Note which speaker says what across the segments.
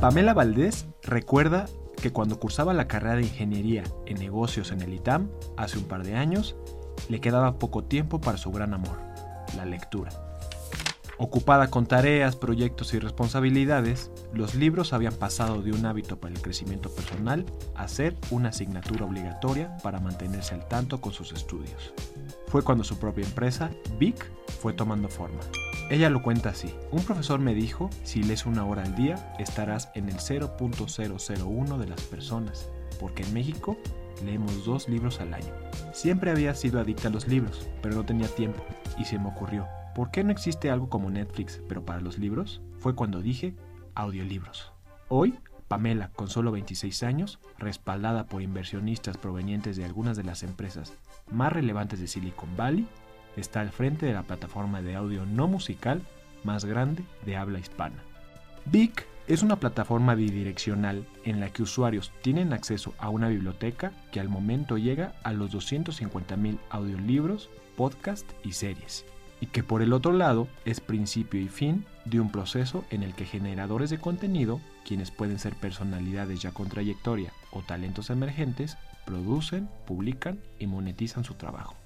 Speaker 1: Pamela Valdés recuerda que cuando cursaba la carrera de Ingeniería en Negocios en el ITAM hace un par de años, le quedaba poco tiempo para su gran amor, la lectura. Ocupada con tareas, proyectos y responsabilidades, los libros habían pasado de un hábito para el crecimiento personal a ser una asignatura obligatoria para mantenerse al tanto con sus estudios. Fue cuando su propia empresa, Vic, fue tomando forma. Ella lo cuenta así. Un profesor me dijo, si lees una hora al día, estarás en el 0.001 de las personas, porque en México leemos dos libros al año. Siempre había sido adicta a los libros, pero no tenía tiempo, y se me ocurrió, ¿por qué no existe algo como Netflix, pero para los libros? Fue cuando dije, audiolibros. Hoy, Pamela, con solo 26 años, respaldada por inversionistas provenientes de algunas de las empresas más relevantes de Silicon Valley, está al frente de la plataforma de audio no musical más grande de habla hispana. Vic es una plataforma bidireccional en la que usuarios tienen acceso a una biblioteca que al momento llega a los 250.000 audiolibros, podcasts y series, y que por el otro lado es principio y fin de un proceso en el que generadores de contenido, quienes pueden ser personalidades ya con trayectoria o talentos emergentes, producen, publican y monetizan su trabajo.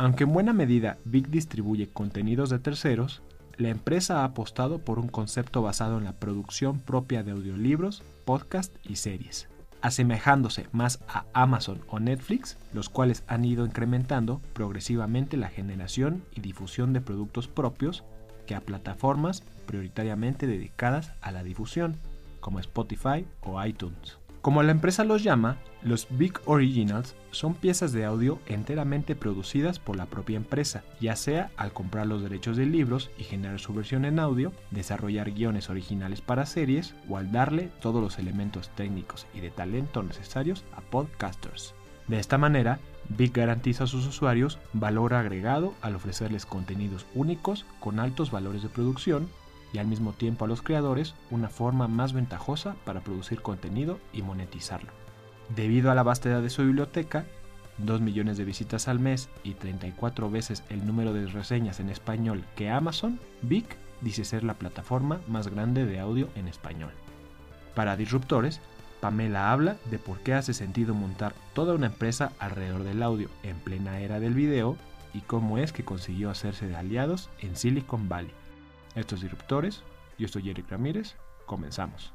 Speaker 1: Aunque en buena medida Vic distribuye contenidos de terceros, la empresa ha apostado por un concepto basado en la producción propia de audiolibros, podcasts y series, asemejándose más a Amazon o Netflix, los cuales han ido incrementando progresivamente la generación y difusión de productos propios que a plataformas prioritariamente dedicadas a la difusión, como Spotify o iTunes. Como la empresa los llama, los Big Originals son piezas de audio enteramente producidas por la propia empresa, ya sea al comprar los derechos de libros y generar su versión en audio, desarrollar guiones originales para series o al darle todos los elementos técnicos y de talento necesarios a podcasters. De esta manera, Big garantiza a sus usuarios valor agregado al ofrecerles contenidos únicos con altos valores de producción y al mismo tiempo a los creadores una forma más ventajosa para producir contenido y monetizarlo. Debido a la vastedad de su biblioteca, 2 millones de visitas al mes y 34 veces el número de reseñas en español que Amazon, Vic dice ser la plataforma más grande de audio en español. Para Disruptores, Pamela habla de por qué hace sentido montar toda una empresa alrededor del audio en plena era del video y cómo es que consiguió hacerse de aliados en Silicon Valley. Estos disruptores, yo soy Eric Ramírez, comenzamos.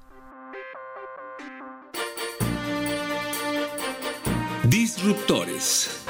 Speaker 2: Disruptores.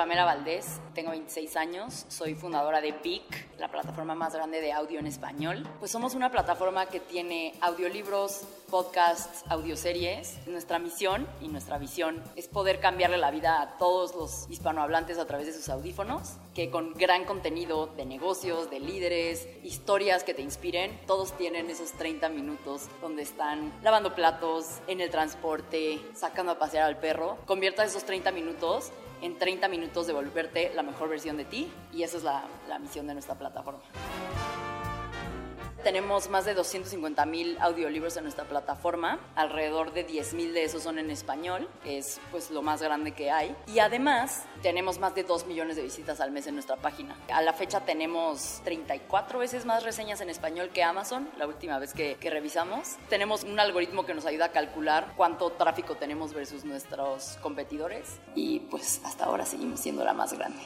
Speaker 3: Pamela Valdés, tengo 26 años, soy fundadora de PIC, la plataforma más grande de audio en español. Pues somos una plataforma que tiene audiolibros, podcasts, audioseries. Nuestra misión y nuestra visión es poder cambiarle la vida a todos los hispanohablantes a través de sus audífonos, que con gran contenido de negocios, de líderes, historias que te inspiren, todos tienen esos 30 minutos donde están lavando platos, en el transporte, sacando a pasear al perro. Convierta esos 30 minutos en 30 minutos de volverte la mejor versión de ti y esa es la, la misión de nuestra plataforma. Tenemos más de 250 mil audiolibros en nuestra plataforma, alrededor de 10 mil de esos son en español, que es pues lo más grande que hay. Y además tenemos más de 2 millones de visitas al mes en nuestra página. A la fecha tenemos 34 veces más reseñas en español que Amazon, la última vez que, que revisamos. Tenemos un algoritmo que nos ayuda a calcular cuánto tráfico tenemos versus nuestros competidores y pues hasta ahora seguimos siendo la más grande.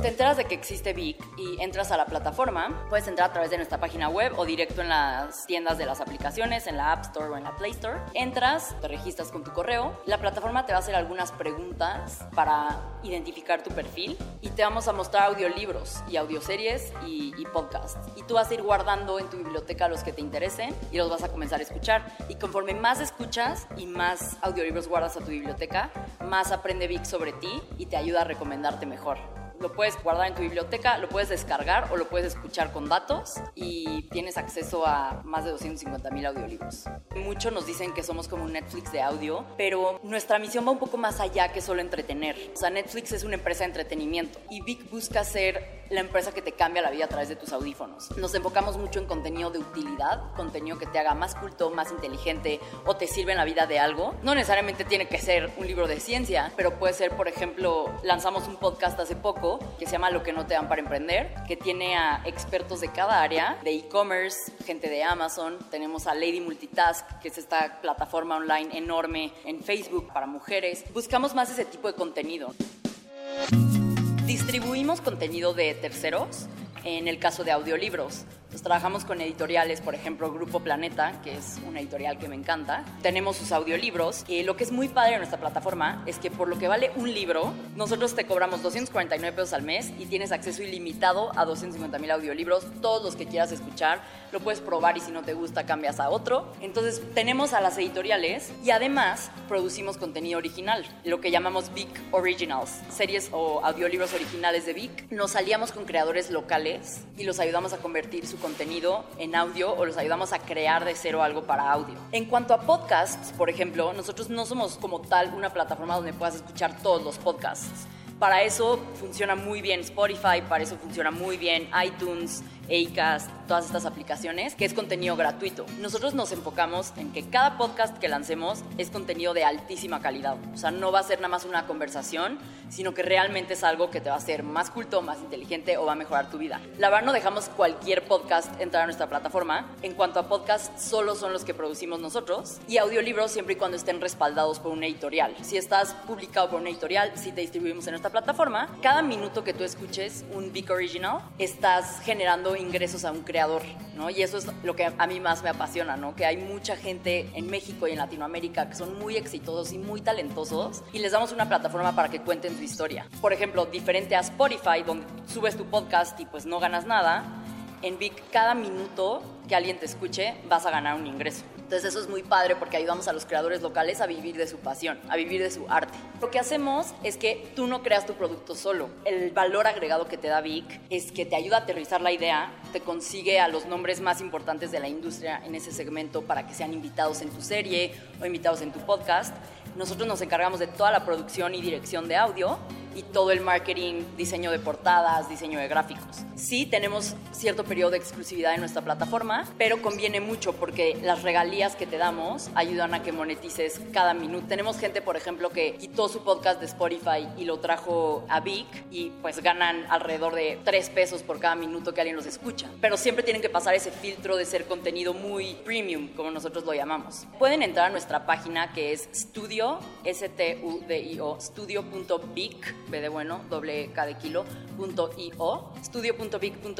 Speaker 3: Te enteras de que existe Vic y entras a la plataforma, puedes entrar a través de nuestra página web o directo en las tiendas de las aplicaciones, en la App Store o en la Play Store. Entras, te registras con tu correo, la plataforma te va a hacer algunas preguntas para identificar tu perfil y te vamos a mostrar audiolibros y audioseries y, y podcasts. Y tú vas a ir guardando en tu biblioteca los que te interesen y los vas a comenzar a escuchar. Y conforme más escuchas y más audiolibros guardas a tu biblioteca, más aprende Vic sobre ti y te ayuda a recomendarte mejor lo puedes guardar en tu biblioteca, lo puedes descargar o lo puedes escuchar con datos y tienes acceso a más de 250 mil audiolibros. Muchos nos dicen que somos como un Netflix de audio, pero nuestra misión va un poco más allá que solo entretener. O sea, Netflix es una empresa de entretenimiento y Vic busca ser la empresa que te cambia la vida a través de tus audífonos. Nos enfocamos mucho en contenido de utilidad, contenido que te haga más culto, más inteligente o te sirve en la vida de algo. No necesariamente tiene que ser un libro de ciencia, pero puede ser, por ejemplo, lanzamos un podcast hace poco que se llama Lo que no te dan para emprender, que tiene a expertos de cada área, de e-commerce, gente de Amazon, tenemos a Lady Multitask, que es esta plataforma online enorme en Facebook para mujeres. Buscamos más ese tipo de contenido. Distribuimos contenido de terceros en el caso de audiolibros. Pues trabajamos con editoriales, por ejemplo, Grupo Planeta, que es una editorial que me encanta. Tenemos sus audiolibros y lo que es muy padre en nuestra plataforma es que por lo que vale un libro, nosotros te cobramos 249 pesos al mes y tienes acceso ilimitado a 250 mil audiolibros, todos los que quieras escuchar. Lo puedes probar y si no te gusta cambias a otro. Entonces tenemos a las editoriales y además producimos contenido original, lo que llamamos Big Originals, series o audiolibros originales de Vic. Nos aliamos con creadores locales y los ayudamos a convertir su contenido en audio o los ayudamos a crear de cero algo para audio. En cuanto a podcasts, por ejemplo, nosotros no somos como tal una plataforma donde puedas escuchar todos los podcasts. Para eso funciona muy bien Spotify, para eso funciona muy bien iTunes, Acast, todas estas aplicaciones, que es contenido gratuito. Nosotros nos enfocamos en que cada podcast que lancemos es contenido de altísima calidad. O sea, no va a ser nada más una conversación, sino que realmente es algo que te va a hacer más culto, más inteligente o va a mejorar tu vida. La verdad no dejamos cualquier podcast entrar a nuestra plataforma. En cuanto a podcast, solo son los que producimos nosotros y audiolibros siempre y cuando estén respaldados por una editorial. Si estás publicado por una editorial, si te distribuimos en nuestra plataforma, cada minuto que tú escuches un Big Original, estás generando ingresos a un creador, ¿no? Y eso es lo que a mí más me apasiona, ¿no? Que hay mucha gente en México y en Latinoamérica que son muy exitosos y muy talentosos y les damos una plataforma para que cuenten su historia. Por ejemplo, diferente a Spotify, donde subes tu podcast y pues no ganas nada, en Vic cada minuto que alguien te escuche vas a ganar un ingreso. Entonces eso es muy padre porque ayudamos a los creadores locales a vivir de su pasión, a vivir de su arte. Lo que hacemos es que tú no creas tu producto solo. El valor agregado que te da Vic es que te ayuda a aterrizar la idea, te consigue a los nombres más importantes de la industria en ese segmento para que sean invitados en tu serie o invitados en tu podcast. Nosotros nos encargamos de toda la producción y dirección de audio y todo el marketing, diseño de portadas, diseño de gráficos. Sí, tenemos cierto periodo de exclusividad en nuestra plataforma, pero conviene mucho porque las regalías que te damos ayudan a que monetices cada minuto. Tenemos gente, por ejemplo, que quitó su podcast de Spotify y lo trajo a Vic y pues ganan alrededor de 3 pesos por cada minuto que alguien los escucha. Pero siempre tienen que pasar ese filtro de ser contenido muy premium, como nosotros lo llamamos. Pueden entrar a nuestra página que es studio, S-T-U-D-I-O, studio.vic B de bueno, doble K de kilo, punto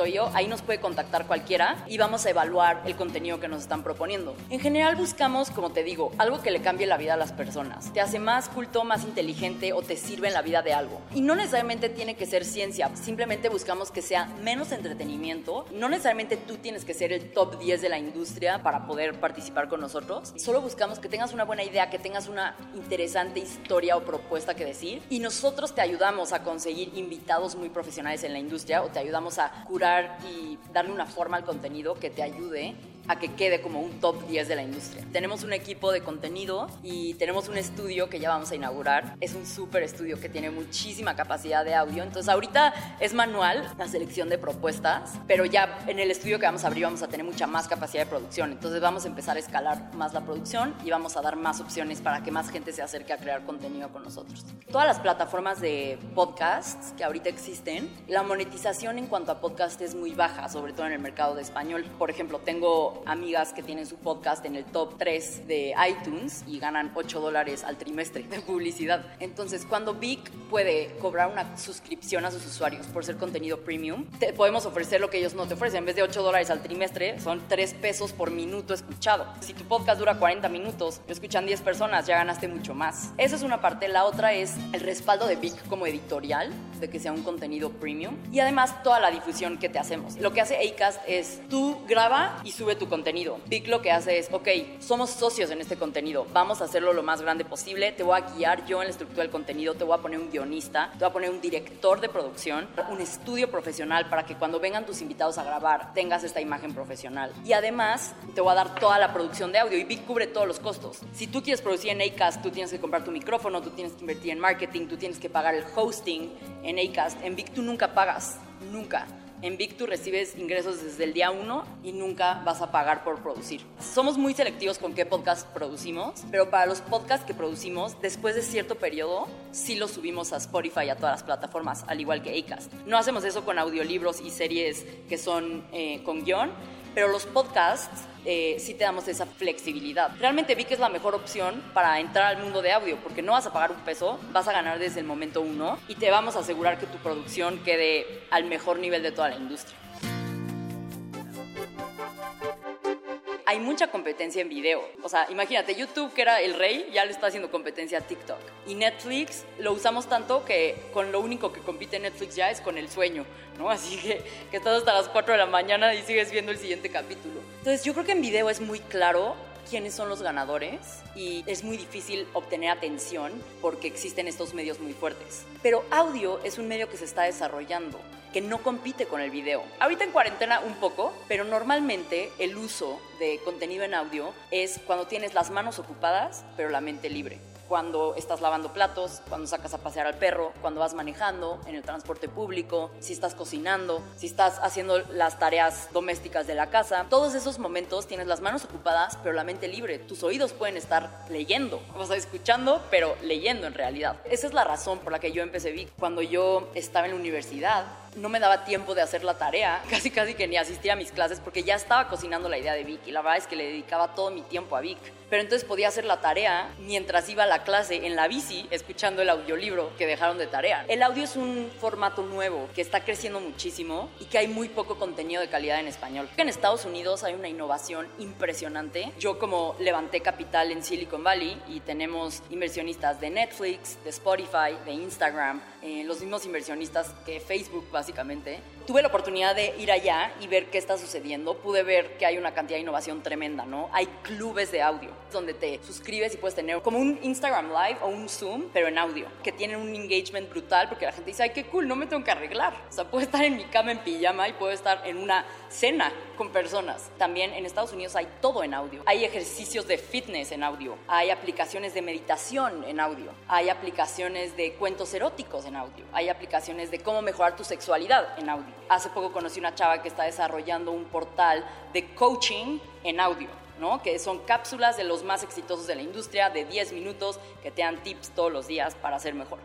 Speaker 3: .io, ahí nos puede contactar cualquiera y vamos a evaluar el contenido que nos están proponiendo. En general buscamos, como te digo, algo que le cambie la vida a las personas, te hace más culto, más inteligente o te sirve en la vida de algo. Y no necesariamente tiene que ser ciencia, simplemente buscamos que sea menos entretenimiento, no necesariamente tú tienes que ser el top 10 de la industria para poder participar con nosotros, solo buscamos que tengas una buena idea, que tengas una interesante historia o propuesta que decir. Y nosotros te ayudamos a conseguir invitados muy profesionales en la industria o te ayudamos a curar y darle una forma al contenido que te ayude a que quede como un top 10 de la industria. Tenemos un equipo de contenido y tenemos un estudio que ya vamos a inaugurar. Es un súper estudio que tiene muchísima capacidad de audio. Entonces ahorita es manual la selección de propuestas, pero ya en el estudio que vamos a abrir vamos a tener mucha más capacidad de producción. Entonces vamos a empezar a escalar más la producción y vamos a dar más opciones para que más gente se acerque a crear contenido con nosotros. Todas las plataformas de podcasts que ahorita existen, la monetización en cuanto a podcast es muy baja, sobre todo en el mercado de español. Por ejemplo, tengo amigas que tienen su podcast en el top 3 de iTunes y ganan 8 dólares al trimestre de publicidad. Entonces, cuando Vic puede cobrar una suscripción a sus usuarios por ser contenido premium, te podemos ofrecer lo que ellos no te ofrecen. En vez de 8 dólares al trimestre, son 3 pesos por minuto escuchado. Si tu podcast dura 40 minutos, lo escuchan 10 personas, ya ganaste mucho más. Esa es una parte. La otra es el respaldo de Vic como editorial, de que sea un contenido premium. Y además, toda la difusión que te hacemos. Lo que hace Acast es tú graba y sube tu contenido. Vic lo que hace es, ok, somos socios en este contenido, vamos a hacerlo lo más grande posible, te voy a guiar yo en la estructura del contenido, te voy a poner un guionista, te voy a poner un director de producción, un estudio profesional para que cuando vengan tus invitados a grabar tengas esta imagen profesional. Y además te voy a dar toda la producción de audio y Vic cubre todos los costos. Si tú quieres producir en Acast, tú tienes que comprar tu micrófono, tú tienes que invertir en marketing, tú tienes que pagar el hosting en Acast. En Vic tú nunca pagas, nunca. En Vic tú recibes ingresos desde el día uno y nunca vas a pagar por producir. Somos muy selectivos con qué podcast producimos, pero para los podcasts que producimos, después de cierto periodo, sí los subimos a Spotify y a todas las plataformas, al igual que Acast. No hacemos eso con audiolibros y series que son eh, con guion, pero los podcasts eh, sí te damos esa flexibilidad. Realmente vi que es la mejor opción para entrar al mundo de audio, porque no vas a pagar un peso, vas a ganar desde el momento uno y te vamos a asegurar que tu producción quede al mejor nivel de toda la industria. Hay mucha competencia en video. O sea, imagínate, YouTube, que era el rey, ya le está haciendo competencia a TikTok. Y Netflix lo usamos tanto que con lo único que compite Netflix ya es con el sueño, ¿no? Así que, que estás hasta las 4 de la mañana y sigues viendo el siguiente capítulo. Entonces, yo creo que en video es muy claro quiénes son los ganadores y es muy difícil obtener atención porque existen estos medios muy fuertes. Pero audio es un medio que se está desarrollando que no compite con el video. Ahorita en cuarentena un poco, pero normalmente el uso de contenido en audio es cuando tienes las manos ocupadas, pero la mente libre cuando estás lavando platos, cuando sacas a pasear al perro, cuando vas manejando, en el transporte público, si estás cocinando, si estás haciendo las tareas domésticas de la casa. Todos esos momentos tienes las manos ocupadas, pero la mente libre. Tus oídos pueden estar leyendo, o sea, escuchando, pero leyendo en realidad. Esa es la razón por la que yo empecé Vic. Cuando yo estaba en la universidad, no me daba tiempo de hacer la tarea, casi casi que ni asistía a mis clases porque ya estaba cocinando la idea de Vic y la verdad es que le dedicaba todo mi tiempo a Vic. Pero entonces podía hacer la tarea mientras iba a la clase en la bici escuchando el audiolibro que dejaron de tarea. El audio es un formato nuevo que está creciendo muchísimo y que hay muy poco contenido de calidad en español. En Estados Unidos hay una innovación impresionante. Yo como levanté capital en Silicon Valley y tenemos inversionistas de Netflix, de Spotify, de Instagram, eh, los mismos inversionistas que Facebook básicamente, tuve la oportunidad de ir allá y ver qué está sucediendo. Pude ver que hay una cantidad de innovación tremenda, ¿no? Hay clubes de audio donde te suscribes y puedes tener como un Instagram Live o un Zoom, pero en audio, que tienen un engagement brutal porque la gente dice, ay, qué cool, no me tengo que arreglar. O sea, puedo estar en mi cama en pijama y puedo estar en una cena con personas. También en Estados Unidos hay todo en audio. Hay ejercicios de fitness en audio. Hay aplicaciones de meditación en audio. Hay aplicaciones de cuentos eróticos en audio. Hay aplicaciones de cómo mejorar tu sexualidad en audio. Hace poco conocí una chava que está desarrollando un portal de coaching en audio. ¿No? que son cápsulas de los más exitosos de la industria, de 10 minutos, que te dan tips todos los días para ser mejor.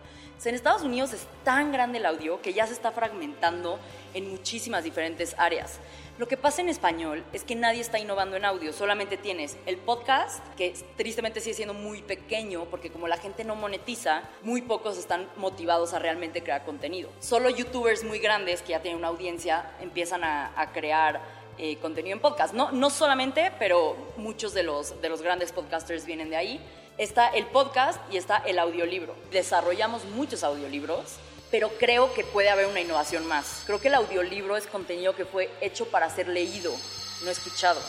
Speaker 3: en Estados Unidos es tan grande el audio que ya se está fragmentando en muchísimas diferentes áreas. Lo que pasa en español es que nadie está innovando en audio, solamente tienes el podcast, que tristemente sigue siendo muy pequeño, porque como la gente no monetiza, muy pocos están motivados a realmente crear contenido. Solo youtubers muy grandes que ya tienen una audiencia empiezan a, a crear eh, contenido en podcast. No, no solamente, pero muchos de los, de los grandes podcasters vienen de ahí. Está el podcast y está el audiolibro. Desarrollamos muchos audiolibros, pero creo que puede haber una innovación más. Creo que el audiolibro es contenido que fue hecho para ser leído, no escuchado.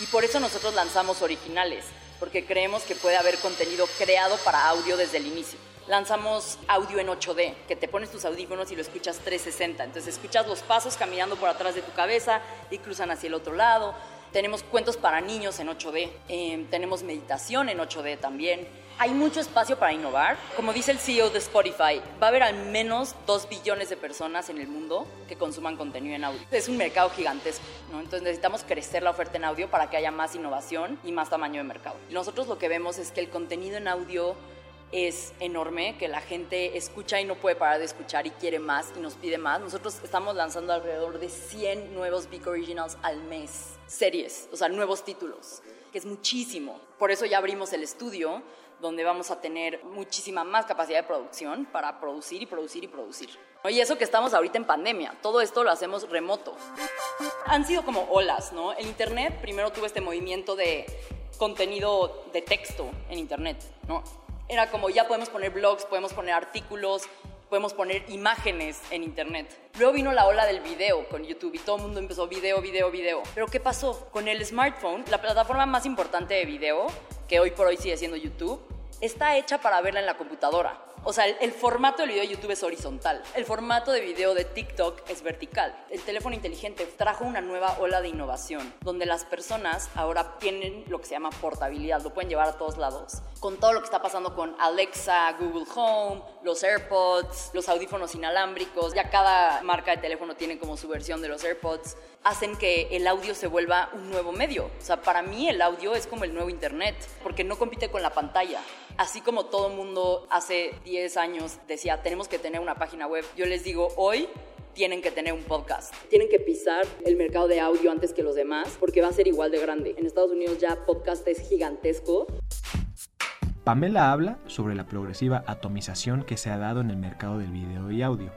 Speaker 3: Y por eso nosotros lanzamos originales, porque creemos que puede haber contenido creado para audio desde el inicio lanzamos audio en 8D, que te pones tus audífonos y lo escuchas 360. Entonces escuchas los pasos caminando por atrás de tu cabeza y cruzan hacia el otro lado. Tenemos cuentos para niños en 8D, em, tenemos meditación en 8D también. Hay mucho espacio para innovar. Como dice el CEO de Spotify, va a haber al menos 2 billones de personas en el mundo que consuman contenido en audio. Es un mercado gigantesco, ¿no? Entonces necesitamos crecer la oferta en audio para que haya más innovación y más tamaño de mercado. Nosotros lo que vemos es que el contenido en audio es enorme, que la gente escucha y no puede parar de escuchar y quiere más y nos pide más. Nosotros estamos lanzando alrededor de 100 nuevos Big Originals al mes, series, o sea, nuevos títulos, que es muchísimo. Por eso ya abrimos el estudio donde vamos a tener muchísima más capacidad de producción para producir y producir y producir. Y eso que estamos ahorita en pandemia, todo esto lo hacemos remoto. Han sido como olas, ¿no? El Internet primero tuvo este movimiento de contenido de texto en Internet, ¿no? Era como ya podemos poner blogs, podemos poner artículos, podemos poner imágenes en Internet. Luego vino la ola del video con YouTube y todo el mundo empezó video, video, video. Pero ¿qué pasó? Con el smartphone, la plataforma más importante de video, que hoy por hoy sigue siendo YouTube, está hecha para verla en la computadora. O sea, el, formato del video de YouTube es horizontal. El formato de video de TikTok es vertical. El teléfono inteligente trajo una nueva ola de innovación, donde las personas ahora tienen lo que se llama portabilidad, lo pueden llevar a todos lados. Con todo lo que está pasando con Alexa, Google Home, los AirPods, los audífonos inalámbricos, ya cada marca de teléfono tiene como su versión de los AirPods, hacen que el audio se vuelva un nuevo medio. O sea, para mí el audio es como el nuevo Internet, porque no compite con la pantalla. Así como todo mundo hace 10 años decía, tenemos que tener una página web, yo les digo, hoy tienen que tener un podcast. Tienen que pisar el mercado de audio antes que los demás porque va a ser igual de grande. En Estados Unidos ya podcast es gigantesco.
Speaker 1: Pamela habla sobre la progresiva atomización que se ha dado en el mercado del video y audio,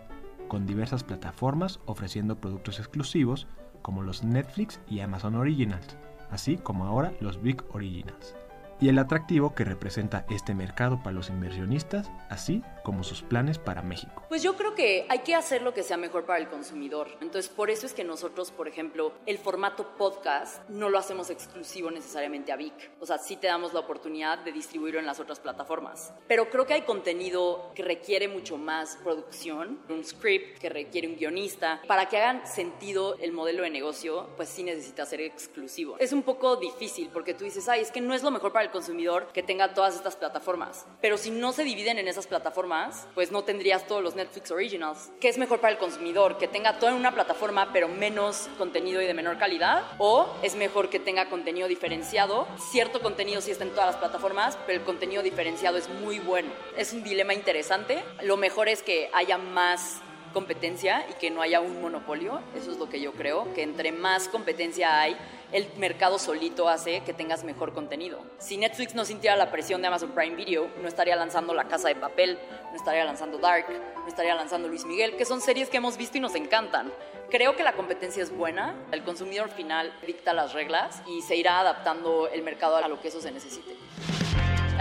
Speaker 1: con diversas plataformas ofreciendo productos exclusivos como los Netflix y Amazon Originals, así como ahora los Big Originals y el atractivo que representa este mercado para los inversionistas, así como sus planes para México.
Speaker 3: Pues yo creo que hay que hacer lo que sea mejor para el consumidor. Entonces, por eso es que nosotros, por ejemplo, el formato podcast no lo hacemos exclusivo necesariamente a Vic. O sea, sí te damos la oportunidad de distribuirlo en las otras plataformas. Pero creo que hay contenido que requiere mucho más producción, un script que requiere un guionista. Para que hagan sentido el modelo de negocio, pues sí necesita ser exclusivo. Es un poco difícil porque tú dices, ay, es que no es lo mejor para el consumidor que tenga todas estas plataformas. Pero si no se dividen en esas plataformas, pues no tendrías todos los Netflix Originals. ¿Qué es mejor para el consumidor? ¿Que tenga todo en una plataforma pero menos contenido y de menor calidad? ¿O es mejor que tenga contenido diferenciado? Cierto contenido sí está en todas las plataformas, pero el contenido diferenciado es muy bueno. Es un dilema interesante. Lo mejor es que haya más competencia y que no haya un monopolio. Eso es lo que yo creo, que entre más competencia hay, el mercado solito hace que tengas mejor contenido. Si Netflix no sintiera la presión de Amazon Prime Video, no estaría lanzando La Casa de Papel, no estaría lanzando Dark, no estaría lanzando Luis Miguel, que son series que hemos visto y nos encantan. Creo que la competencia es buena, el consumidor final dicta las reglas y se irá adaptando el mercado a lo que eso se necesite.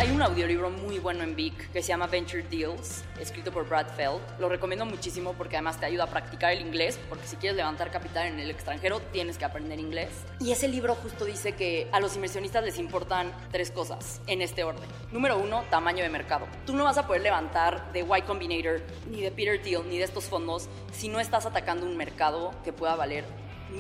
Speaker 3: Hay un audiolibro muy bueno en Vic que se llama Venture Deals, escrito por Brad Feld. Lo recomiendo muchísimo porque además te ayuda a practicar el inglés, porque si quieres levantar capital en el extranjero tienes que aprender inglés. Y ese libro justo dice que a los inversionistas les importan tres cosas en este orden. Número uno, tamaño de mercado. Tú no vas a poder levantar de Y Combinator, ni de Peter Thiel, ni de estos fondos si no estás atacando un mercado que pueda valer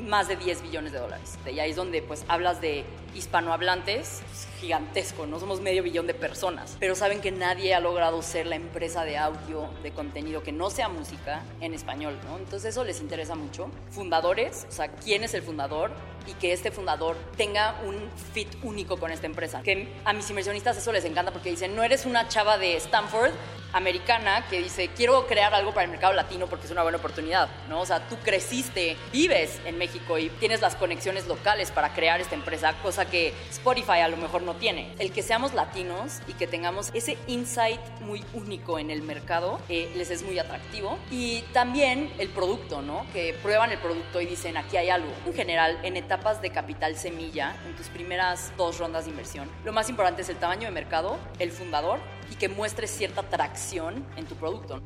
Speaker 3: más de 10 billones de dólares. Y ahí es donde pues hablas de hispanohablantes, gigantesco, no somos medio billón de personas, pero saben que nadie ha logrado ser la empresa de audio, de contenido que no sea música en español, ¿no? Entonces eso les interesa mucho. Fundadores, o sea, quién es el fundador y que este fundador tenga un fit único con esta empresa. Que a mis inversionistas eso les encanta porque dicen, no eres una chava de Stanford americana que dice, quiero crear algo para el mercado latino porque es una buena oportunidad, ¿no? O sea, tú creciste, vives en México y tienes las conexiones locales para crear esta empresa, cosa que Spotify a lo mejor no tiene. El que seamos latinos y que tengamos ese insight muy único en el mercado eh, les es muy atractivo. Y también el producto, ¿no? Que prueban el producto y dicen, aquí hay algo. En general, en etapas de capital semilla, en tus primeras dos rondas de inversión, lo más importante es el tamaño de mercado, el fundador y que muestres cierta tracción en tu producto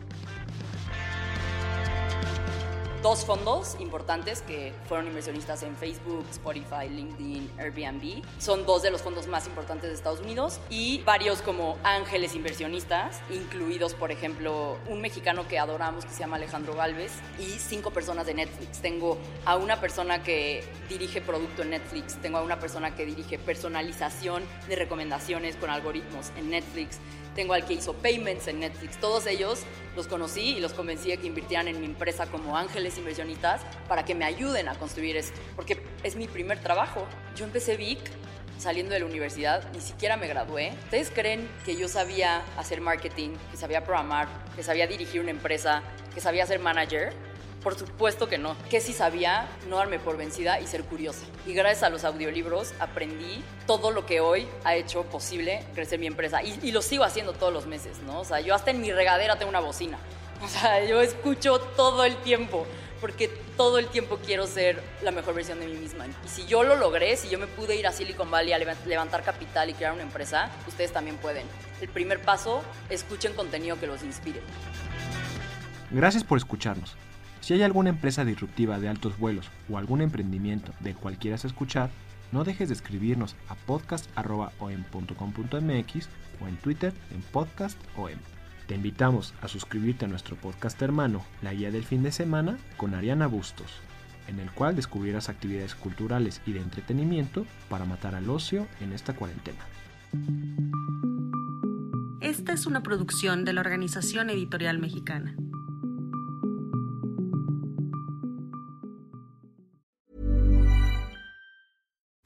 Speaker 3: dos fondos importantes que fueron inversionistas en Facebook, Spotify, LinkedIn, Airbnb. Son dos de los fondos más importantes de Estados Unidos y varios como ángeles inversionistas, incluidos, por ejemplo, un mexicano que adoramos que se llama Alejandro Galvez y cinco personas de Netflix. Tengo a una persona que dirige producto en Netflix, tengo a una persona que dirige personalización de recomendaciones con algoritmos en Netflix tengo al que hizo Payments en Netflix. Todos ellos los conocí y los convencí de que invirtieran en mi empresa como ángeles inversionistas para que me ayuden a construir esto, porque es mi primer trabajo. Yo empecé Vic saliendo de la universidad, ni siquiera me gradué. ¿Ustedes creen que yo sabía hacer marketing, que sabía programar, que sabía dirigir una empresa, que sabía ser manager? Por supuesto que no. Que sí sabía no darme por vencida y ser curiosa. Y gracias a los audiolibros aprendí todo lo que hoy ha hecho posible crecer mi empresa. Y, y lo sigo haciendo todos los meses, ¿no? O sea, yo hasta en mi regadera tengo una bocina. O sea, yo escucho todo el tiempo porque todo el tiempo quiero ser la mejor versión de mí misma. Y si yo lo logré, si yo me pude ir a Silicon Valley a levantar capital y crear una empresa, ustedes también pueden. El primer paso, escuchen contenido que los inspire.
Speaker 1: Gracias por escucharnos. Si hay alguna empresa disruptiva de altos vuelos o algún emprendimiento del cual quieras escuchar, no dejes de escribirnos a podcast.om.com.mx o en Twitter en podcastom. Te invitamos a suscribirte a nuestro podcast hermano, La Guía del Fin de Semana, con Ariana Bustos, en el cual descubrirás actividades culturales y de entretenimiento para matar al ocio en esta cuarentena.
Speaker 4: Esta es una producción de la Organización Editorial Mexicana.